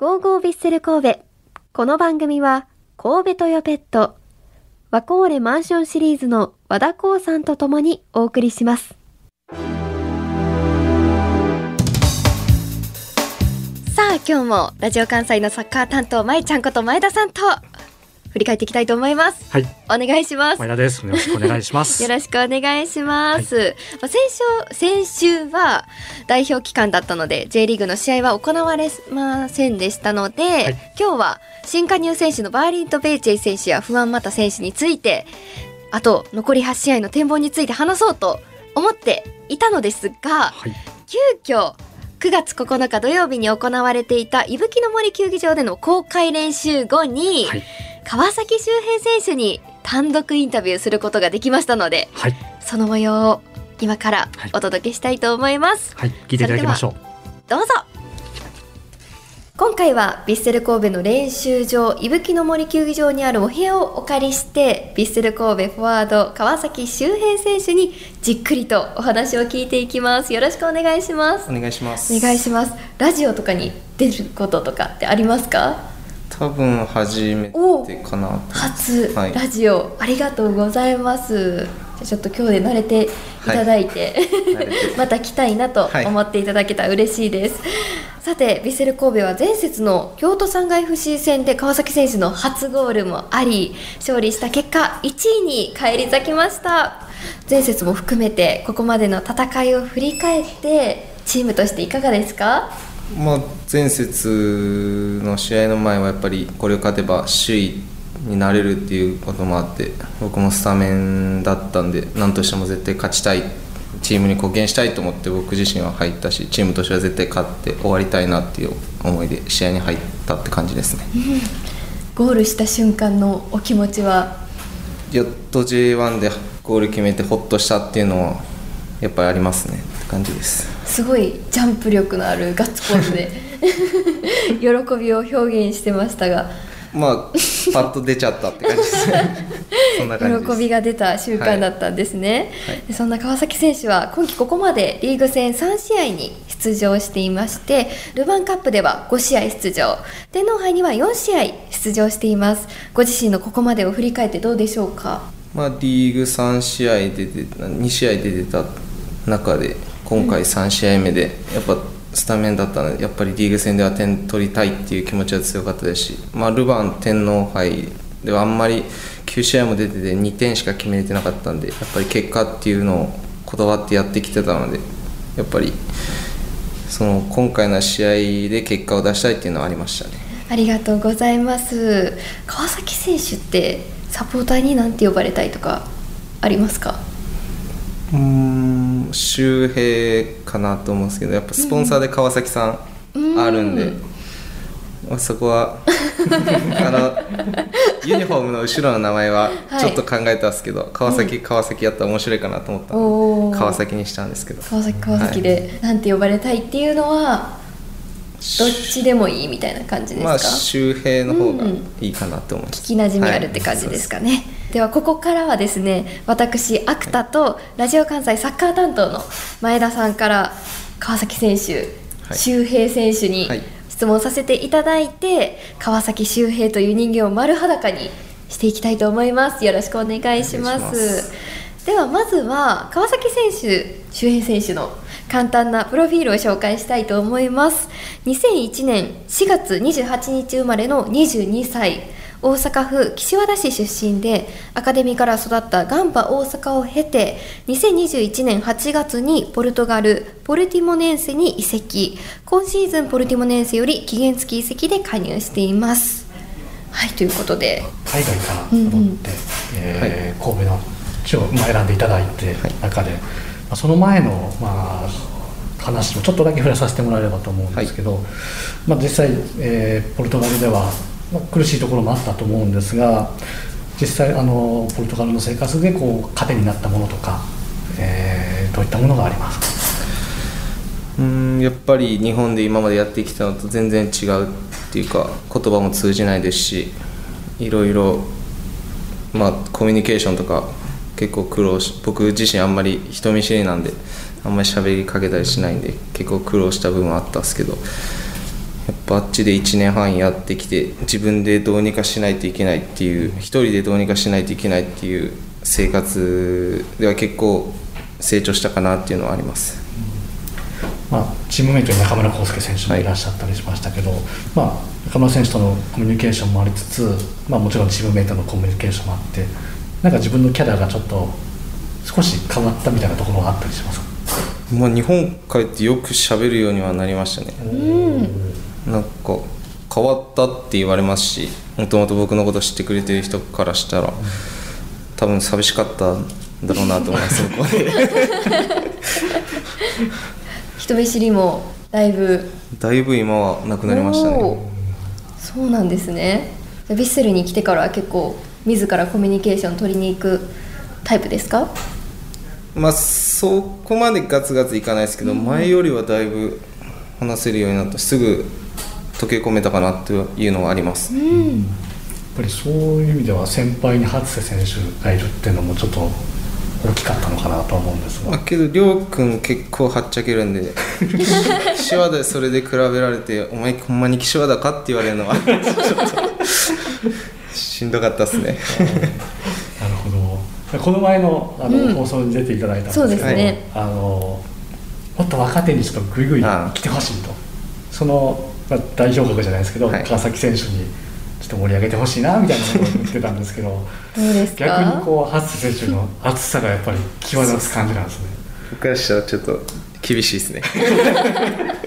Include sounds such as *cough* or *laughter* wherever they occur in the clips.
ゴーゴービッセル神戸。この番組は、神戸トヨペット、ワコーレマンションシリーズの和田光さんと共にお送りします。さあ、今日もラジオ関西のサッカー担当、まいちゃんこと前田さんと振り返っていきたいと思います。はい、お願いします。前田です。*laughs* よろしくお願いします。よろしくお願いします。まあ先週先週は代表期間だったので J リーグの試合は行われませんでしたので、い今日は新加入選手のバーリント・ベイチェイ選手や不安マタ選手についてあと残り8試合の展望について話そうと思っていたのですがはい、急遽9月9日土曜日に行われていた伊吹の森球技場での公開練習後に、はい、川崎修平選手に単独インタビューすることができましたのではい、その模様を今からはい。お届けしたいと思います、はい、聞いていただきましょう。どうぞ。今回はヴィッセル神戸の練習場伊吹の森球技場にあるお部屋をお借りしてヴィッセル神戸フォワード川崎修平選手にじっくりとお話を聞いていきます。よろしくお願いします。お願いします。お願いします。ラジオとかに出ることとかってありますか？多分初めおてかなと。初はい。ラジオ、ありがとうございます。じゃあちょっと今日で慣れていただいて、*laughs* 慣れて。また来たいなとはい思っていただけたら嬉しいです、さてヴィッセル神戸は前節の京都産害 FC 戦で川崎選手の初ゴールもあり勝利した結果1位に返り咲きました。前節も含めてここまでの戦いを振り返ってチームとしていかがですか？まあ前節の試合の前はやっぱりこれを勝てば首位になれるっていうこともあって僕もスタメンだったんで何としても絶対勝ちたいチームに貢献したいと思って僕自身は入ったしチームとしては絶対勝って終わりたいなっていう思いで試合に入ったって感じですね。*laughs* ゴールした瞬間のお気持ちは？やっと J1 でゴール決めてホッとしたっていうのはやっぱりありますねって感じですすごいジャンプ力のあるガッツポーズで *laughs* 喜びを表現してましたが。まあパッと出ちゃったって感じですね。*laughs* 喜びが出た瞬間だったんですね、はい。でそんな川崎選手は今季ここまでリーグ戦3試合に出場していましてルヴァンカップでは5試合出場。天皇杯には4試合出場しています。ご自身のここまでを振り返ってどうでしょうか？まあ、リーグ3試合で出て2試合で出た中で今回3試合目でやっぱスタメンだったのでやっぱりリーグ戦では点取りたいっていう気持ちは強かったですし、まあ、ルヴァン天皇杯ではあんまり9試合も出てて2点しか決めれてなかったんでやっぱり結果っていうのをこだわってやってきてたのでやっぱりその今回の試合で結果を出したいっていうのはありましたね。ありがとうございます。川崎選手ってサポーターに何て呼ばれたいとかありますか？うーん周平かなと思うんですけどやっぱスポンサーで川崎さんあるんで、まあそこは *laughs* あのユニフォームの後ろの名前ははい。ちょっと考えたんですけど、川崎川崎やったら面白いかなと思ったので川崎にしたんですけど。川崎川崎でなんて呼ばれたいっていうのはどっちでもいいみたいな感じですか、まあ周平の方がいいかなと思います、聞きなじみあるって感じですかね、ではここからはですね私アクタとラジオ関西サッカー担当の前田さんから川崎選手、はい。周平選手にはい。質問させていただいて、川崎周平という人間を丸裸にしていきたいと思います。よろしくお願いします。お願いします。ではまずは川崎選手周平選手の簡単なプロフィールを紹介したいと思います。2001年4月28日生まれの22歳大阪府岸和田市出身でアカデミーから育ったガンバ大阪を経て2021年8月にポルトガルポルティモネンセに移籍。今シーズンポルティモネンセより期限付き移籍で加入しています。はいということで。海外から戻って、えー神戸の地をまあ選んでいただいて中で、まあ、その前の、まあ、話もちょっとだけ触れさせてもらえればと思うんですけど、まあ、実際、えーポルトガルでは、まあ苦しいところもあったと思うんですが実際あのポルトガルの生活でこう糧になったものとか、えーどういったものがありますか？うんやっぱり日本で今までやってきたのと全然違うっていうか言葉も通じないですしいろいろまあコミュニケーションとか結構苦労し僕自身あんまり人見知りなんであんまり喋りかけたりしないんで結構苦労した部分はあったんですけどやっぱあっちで1年半やってきて自分でどうにかしないといけないっていう一人でどうにかしないといけないっていう生活では結構成長したかなっていうのはあります。まあ、チームメイトに中村康介選手もいらっしゃったりしましたけど、まあ、中村選手とのコミュニケーションもありつつ、まあ、もちろんチームメイトのコミュニケーションもあってなんか自分のキャラがちょっと少し変わったみたいなところがあったりしますか？まあ、日本帰ってよく喋るようにはなりましたね。なんか変わったって言われますしもともと僕のこと知ってくれてる人からしたら多分寂しかったんだろうなと思います *laughs* 人見知りもだいぶ。だいぶ今はなくなりましたね。そうなんですね。ヴィッセルに来てからは結構自らコミュニケーション取りに行くタイプですか？まあそこまでガツガツいかないですけど、前よりはだいぶ話せるようになった。すぐ溶け込めたかなっていうのはあります、やっぱりそういう意味では先輩に初瀬選手がいるっていうのもちょっと大きかったのかなと思うんですが。まあ、けど亮君結構はっちゃけるんで *laughs* 岸和田でそれで比べられて「お前ほんまに岸和田か?」って言われるのはちょっとしんどかったっすね。なるほど。この前のあの、うん。放送に出ていただいたんですけどね、あのもっと若手にちょっとグイグイ来てほしいと。その、まあ、代表格じゃないですけど、はい。川崎選手にちょっと盛り上げてほしいなみたいなことを言ってたんですけどどうですか？逆にこう初瀬選手の熱さがやっぱり際立つ感じなんですね。僕からしたらちょっと厳しいですね。*laughs*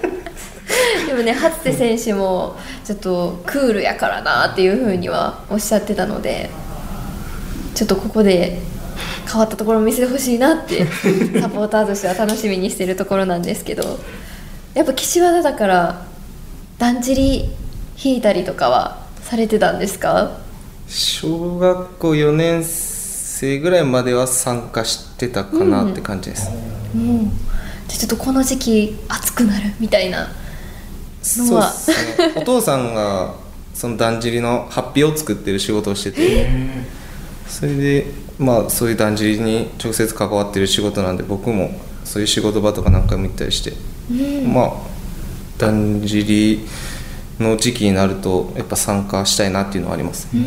でもね初瀬選手もちょっとクールやからなっていうふうにはおっしゃってたのでちょっとここで変わったところを見せてほしいなって *laughs* サポーターとしては楽しみにしてるところなんですけどやっぱ岸和田だからだんじり引いたりとかはされてたんですか？小学校4年生ぐらいまでは参加してたかなって感じです、うん。じゃあちょっとこの時期暑くなるみたいなのは。そうですね。*laughs* お父さんがそのだんじりのハッピーを作ってる仕事をしてて。それでまあそういうだんじりに直接関わってる仕事なんで僕もそういう仕事場とか何回も行ったりして、まあだんじりの時期になるとやっぱ参加したいなっていうのはあります、じゃ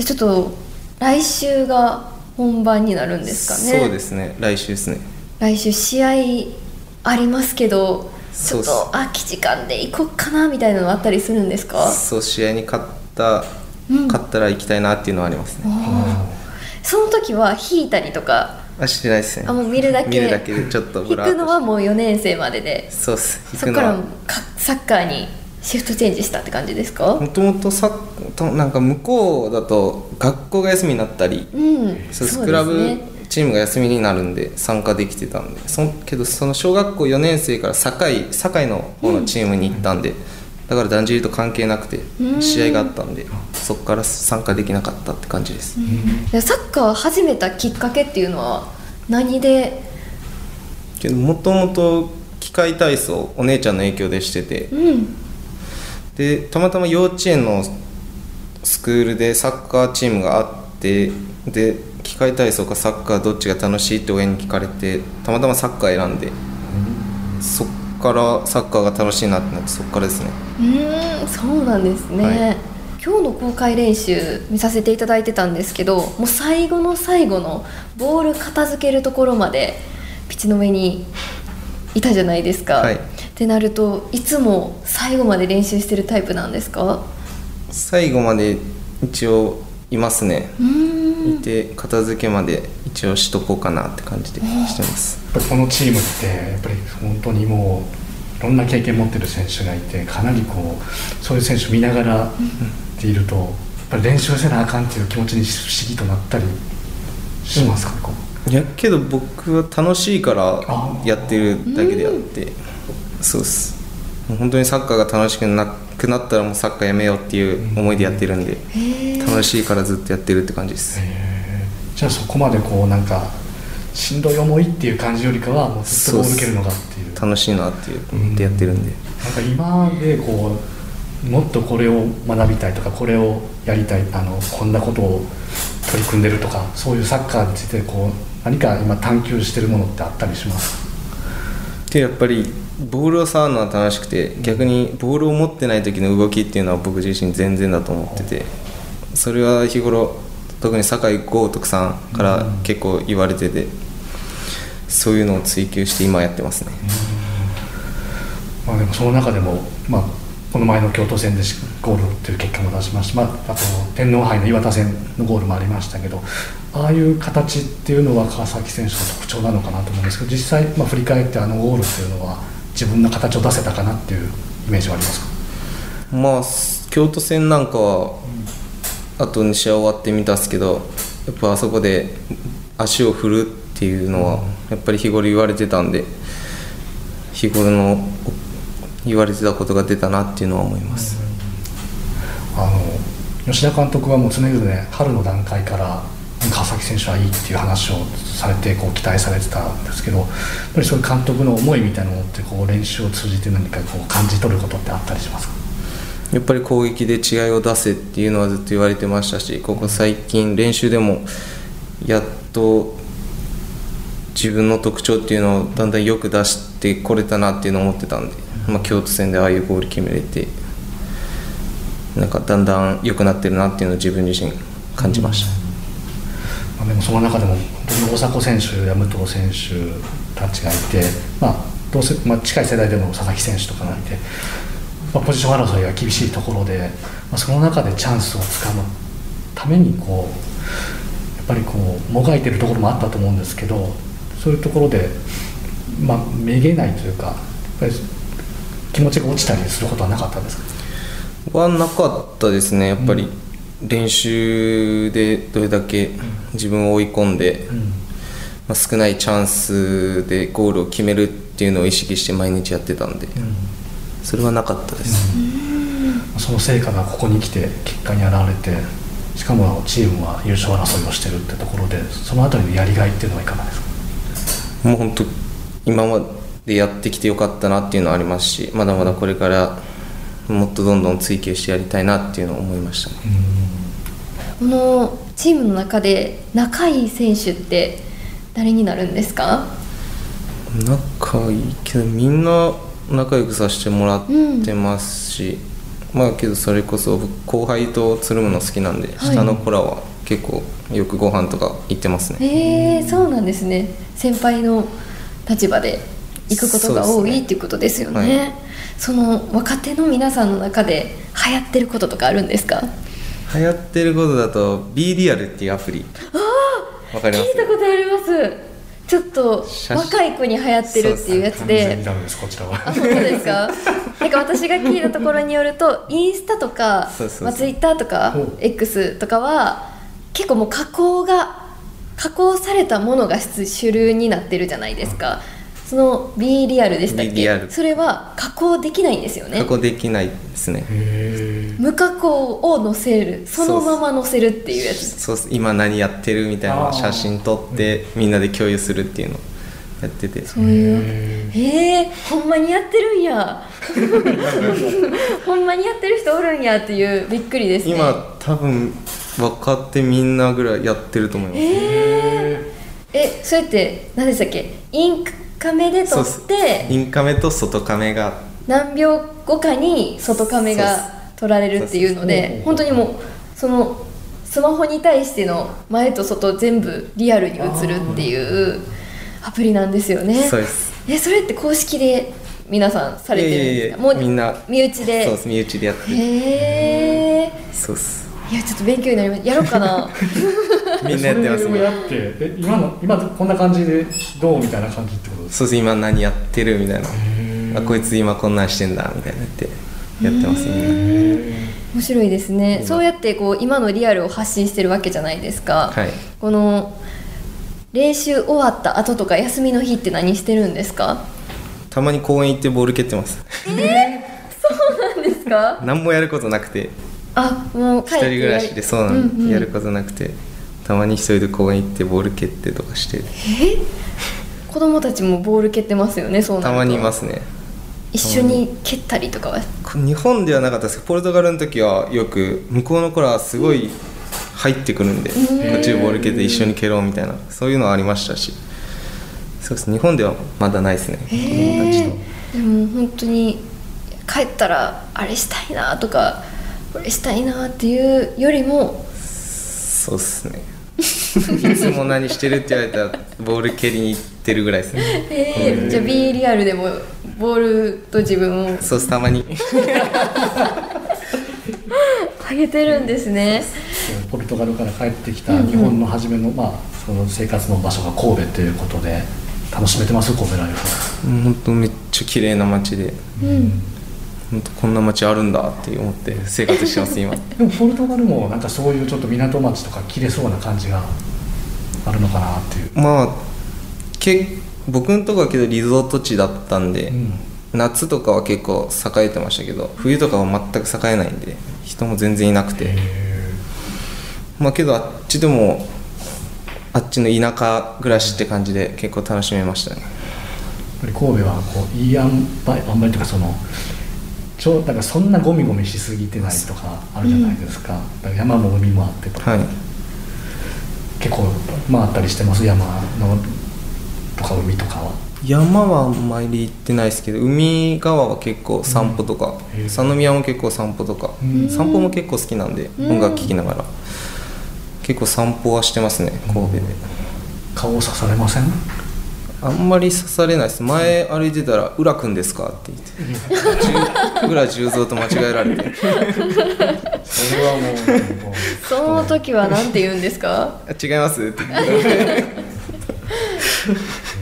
あちょっと来週が本番になるんですかね。そうですね。来週ですね。来週試合ありますけどちょっと空き時間で行こうかなみたいなのあったりするんですか？そう試合に勝った、うん。勝ったら行きたいなっていうのはありますね。その時は引いたりとかあしてないですね。あもう見るだけ。見るだけでちょっと引ブラーっとくのはもう4年生までで。そうっす。そこからかサッカーにシフトチェンジしたって感じですか？もともとさとなんか向こうだと学校が休みになったりうんそうそうクラブチームが休みになるんで参加できてたんで。そんけどその小学校4年生から堺堺の方のチームに行ったんで、だからだんじりと関係なくてうん。試合があったんでそこから参加できなかったって感じです、でサッカーを始めたきっかけっていうのは何で？けどもともと機械体操お姉ちゃんの影響でしてて。うん。でたまたま幼稚園のスクールでサッカーチームがあってで機械体操かサッカーどっちが楽しいって親に聞かれてたまたまサッカー選んでそっからサッカーが楽しいなってなってそっからですね。うーんそうなんですね、はい。今日の公開練習見させていただいてたんですけどもう最後の最後のボール片付けるところまでピッチの上にいたじゃないですか、はい。ってなるといつも最後まで練習してるタイプなんですか？最後まで一応いますね。いて片付けまで一応しとこうかなって感じでしてます。やっぱりこのチームってやっぱり本当にもういろんな経験持ってる選手がいてかなりこうそういう選手見ながらっているとやっぱり練習せなあかんっていう気持ちに不思議となったりしますかね、こ？ういやけど僕は楽しいからあやってるだけであってそうです。本当にサッカーが楽しくなくなったらもうサッカーやめようっていう思いでやってるんで。へえ楽しいからずっとやってるって感じです。じゃあそこまでこうなんかしんどい思いっていう感じよりかはもうずっとボール蹴るのがっていう。楽しいなっていう思ってやってるんで。なんか今でこうもっとこれを学びたいとかこれをやりたいあのこんなことを取り組んでるとかそういうサッカーについてこう何か今探求してるものってあったりしますでやっぱりボールを触るのは楽しくて逆にボールを持ってない時の動きっていうのは僕自身全然だと思っててそれは日頃特に酒井豪徳さんから結構言われててそういうのを追求して今やってますね、まあ、でもその中でも、まあ、この前の京都戦でゴールという結果も出しました、まあ、あと天皇杯の岩田戦のゴールもありましたけどああいう形っていうのは川崎選手の特徴なのかなと思うんですけど実際、まあ、振り返ってあのゴールっていうのは自分の形を出せたかなっていうイメージはありますか？まあ京都戦なんかは、あと2試合終わってみたんですけどやっぱあそこで足を振るっていうのはやっぱり日頃言われてたんで日頃の言われてたことが出たなっていうのは思います、あの吉田監督はもう常々、ね、春の段階から川崎選手はいいっていう話をされてこう期待されてたんですけどやっぱりそういう監督の思いみたいなのってこう練習を通じて何かこう感じ取ることってあったりしますか？やっぱり攻撃で違いを出せっていうのはずっと言われてましたしここ最近練習でもやっと自分の特徴っていうのをだんだんよく出してこれたなっていうのを思ってたんで、まあ、京都戦でああいうゴール決めれてなんかだんだん良くなってるなっていうのを自分自身感じました。まあ、でもその中でも大迫選手や武藤選手たちがいて、まあどうせまあ、近い世代でも佐々木選手とかがいて、まあ、ポジション争いが厳しいところで、まあ、その中でチャンスをつかむためにこうやっぱりこうもがいてるところもあったと思うんですけどそういうところで、まあ、めげないというかやっぱり気持ちが落ちたりすることはなかったんですか？はなかったですね。やっぱり、うん。練習でどれだけ自分を追い込んで、まあ、少ないチャンスでゴールを決めるっていうのを意識して毎日やってたんで、それはなかったです、その成果がここに来て結果に表れてしかもチームは優勝争いをしてるってところでその辺りのやりがいっていうのはいかがですか？もう本当今までやってきてよかったなっていうのはありますしまだまだこれからもっとどんどん追求してやりたいなっていうのを思いました、ね、このチームの中で仲いい選手って誰になるんですか？仲いいけどみんな仲良くさせてもらってますし、うん、まあけどそれこそ後輩とつるむの好きなんで、はい、下の子らは結構よくご飯とか行ってますね。へえそうなんですね。先輩の立場で行くことが多い、ね、っていうことですよね、はい、その若手の皆さんの中で流行ってることとかあるんですか？流行ってることだと B リアルっていうアプリ。ああ聞いたことありますちょっと若い子に流行ってるっていうやつで。あ本当ですか？*laughs* なんか私が聞いたところによるとインスタとかまあ、ツイッターとか X とかは結構もう加工が加工されたものが主流になってるじゃないですか、その B リアルでしたっけ？それは加工できないんですよね。加工できないですね。無加工を載せる。そのまま載せるっていうやつ。そう今何やってるみたいな写真撮ってみんなで共有するっていうのやってて。そういう。へえほんまにやってるんや。*laughs* ほんまにやってる人おるんやっていうびっくりですね。今多分若手みんなぐらいやってると思います。ええそれって何でしたっけ？インクカメで撮ってインカメと外カメが。何秒後かに外カメが撮られるっていうので本当にもうそのスマホに対しての前と外全部リアルに映るっていうアプリなんですよね。そうです。えそれって公式で皆さんされてるんですか？もうみんな身内で。そうです。身内でやってへえそうっす。いやちょっと勉強になります。やろうかな *laughs* みんなやってますね。やってえ今の今こんな感じでどうみたいな感じってことです。そうです今何やってるみたいな。あこいつ今こんなんしてんだみたいなってやってますね。面白いですね、そうやってこう今のリアルを発信してるわけじゃないですか、はい、この練習終わった後とか休みの日って何してるんですか？たまに公園行ってボール蹴ってます。えー、そうなんですか？*laughs* 何もやることなくて。あもう一人暮らしでそうなん、うんうん、やることなくてたまに一人で公園行ってボール蹴ってとかして。え？子供たちもボール蹴ってますよねそうたまにいますね。一緒に蹴ったりとかは？日本ではなかったです。けどポルトガルの時はよく向こうの頃はすごい入ってくるんで、こっちでボール蹴って一緒に蹴ろうみたいな。そういうのはありましたし。そうです。日本ではまだないですね。子供たちと。でも本当に帰ったらあれしたいなとかこれしたいなっていうよりも。そうっすねいつも何してるって言われたらボール蹴りに行ってるぐらいですね。えー、じゃあ B リアルでもボールと自分を。そうっすたまに。上げてるんですね。ポルトガルから帰ってきた日本の初めの,、まあその生活の場所が神戸ということで楽しめてます神戸ライフ本当めっちゃ綺麗な街で。うん本当こんな街あるんだって思って生活してます今。*laughs* でもポルトガルもなんかそういうちょっと港町とか綺麗そうな感じがあるのかなっていう、まあけ僕のとこはけどリゾート地だったんで、うん。夏とかは結構栄えてましたけど冬とかは全く栄えないんで人も全然いなくて。へまあけどあっちでもあっちの田舎暮らしって感じで結構楽しめましたね。ーやっぱり神戸はこういい塩梅塩梅というかそのちょだからそんなゴミゴミしすぎてないとかあるじゃないですか,、だから山も海もあってとか、はい。結構回ったりしてます。山のとか海とかは。山はあんまり行ってないですけど海側は結構散歩とか、うん。三宮も結構散歩とか、うん。散歩も結構好きなんで、うん。音楽聴きながら。結構散歩はしてますね神戸で、顔を刺されません？あんまり刺されないです。前歩いてたら「浦君ですか?」って言って。十浦十三と間違えられて。それはもうその時は何て言うんですか「あ違います?」って。言っ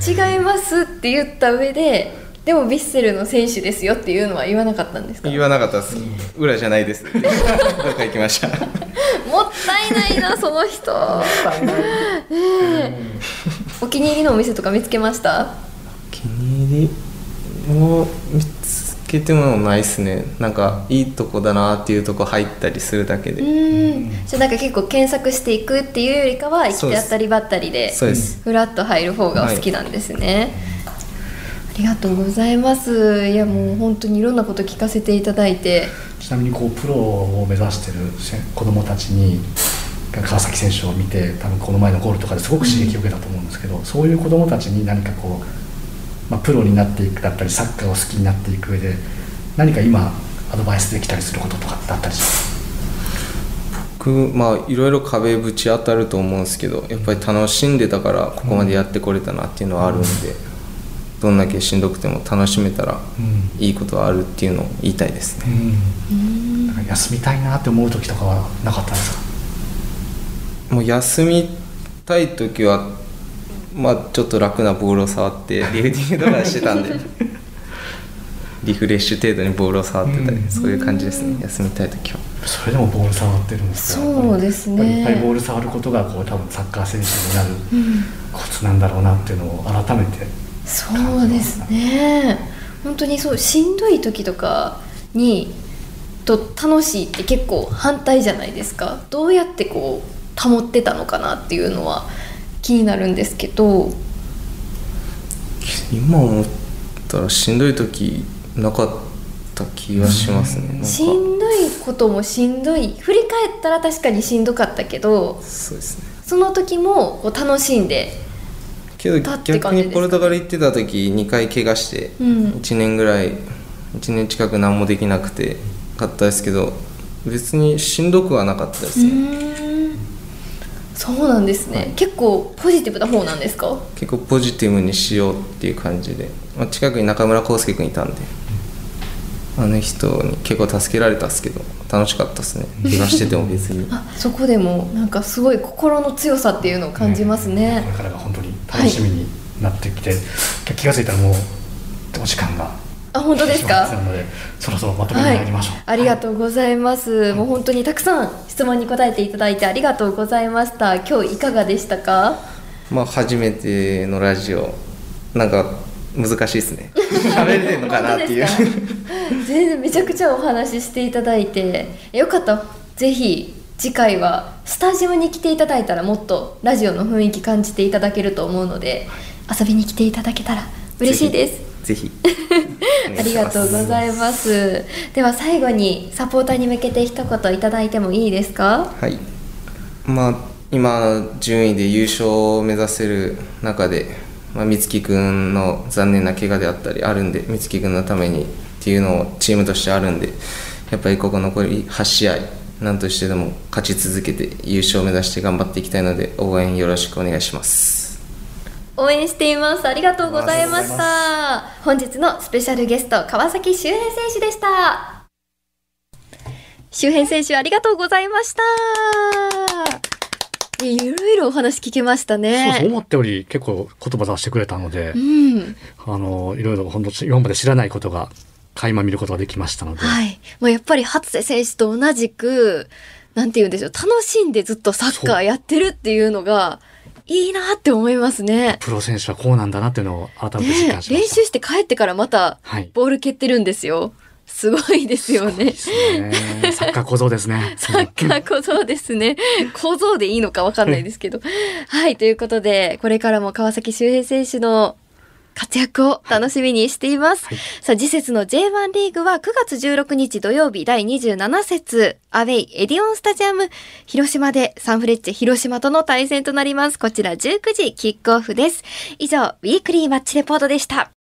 て違いますって言った上ででもヴィッセルの選手ですよっていうのは言わなかったんですか？言わなかったです「浦じゃないです」どっか行きました。*laughs* もったいないなその人。*laughs* ねえお気に入りのお店とか見つけました？お気に入りも見つけてもないですね。なんかいいとこだなっていうとこ入ったりするだけで、うーん。じゃあなんか結構検索していくっていうよりかは行き当たりばったりでそうです。フラッと入る方がお好きなんですね、ありがとうございます。いやもう本当にいろんなこと聞かせていただいて。ちなみにこうプロを目指してるせ子どもたちに川崎選手を見て多分この前のゴールとかですごく刺激を受けたと思うんですけど、そういう子どもたちに何かこう、まあ、プロになっていくだったりサッカーを好きになっていく上で何か今アドバイスできたりすることとかってあったりします？僕まあいろいろ壁ぶち当たると思うんですけどやっぱり楽しんでたからここまでやってこれたなっていうのはあるんで、どんだけしんどくても楽しめたらうん。いいことはあるっていうのを言いたいですね、うん、休みたいなって思う時とかはなかったんですか？もう休みたい時はまあちょっと楽なボールを触って *laughs* リフティングとかしてたんで。*laughs* リフレッシュ程度にボールを触ってたり、うん。そういう感じですね。休みたい時は。それでもボール触ってるんですよ。そうですね。やっぱりいっぱいボール触ることがこう多分サッカー選手になるコツなんだろうなっていうのを改めてそうですね。本当にそうしんどい時とかにと楽しいって結構反対じゃないですか。どうやってこう保ってたのかなっていうのは気になるんですけど。今思ったらしんどい時なかった気がしますね、なんか。しんどいこともしんどい。振り返ったら確かにしんどかったけど。そうですね。その時もこう楽しんでけど逆にポルトガル行ってた時2回怪我してうん。1年ぐらい1年近く何もできなくてかったですけど別にしんどくはなかったですうね、そうなんですね、結構ポジティブな方なんですか？結構ポジティブにしようっていう感じで、まあ、近くに中村康介君いたんで。あの人に結構助けられたっすけど。楽しかったですね。怪我してても別に。*laughs* あそこでもなんかすごい心の強さっていうのを感じますね。これからが本当に楽しみになってきて、気が付いたらもうお時間があ本当ですか？なのでそろそろまとめにはい入りましょう、、ありがとうございます、もう本当にたくさん質問に答えていただいてありがとうございました。今日いかがでしたか？まあ初めてのラジオなんか難しいですね。*laughs* 喋れてんのかなっていう。全然めちゃくちゃお話ししていただいて。よかった。らぜひ次回はスタジオに来ていただいたらもっとラジオの雰囲気感じていただけると思うので遊びに来ていただけたら嬉しいですぜひ。*laughs* ありがとうございます。では最後にサポーターに向けて一言いただいてもいいですか？はい。まあ今順位で優勝を目指せる中でまあ、美月君の残念な怪我であったりあるんで美月君のためにっていうのをチームとしてあるんでやっぱりここ残り8試合何としてでも勝ち続けて優勝を目指して頑張っていきたいので応援よろしくお願いします応援しています。ありがとうございました。本日のスペシャルゲスト川崎周平選手でした。周平選手ありがとうございました。いろいろお話聞けましたね。そう思ったより結構言葉出してくれたので、うん、あのいろいろ本当今まで知らないことが垣間見ることができましたので、はい、もうやっぱり初瀬選手と同じくなんて言うんでしょう楽しんでずっとサッカーやってるっていうのが。いいなって思いますね。プロ選手はこうなんだなっていうのを改めて実感しま、ね、練習して帰ってからまたボール蹴ってるんですよ。はいすごいですよね。ね *laughs* サッカー小僧ですね。サッカー小僧ですね。小僧でいいのかわかんないですけど。はい、ということで、これからも川崎周平選手の活躍を楽しみにしています。はい、さあ、次節の J1 リーグは9月16日土曜日第27節、アウェイエディオンスタジアム広島でサンフレッチェ広島との対戦となります。こちら19時キックオフです。以上、ウィークリーマッチレポートでした。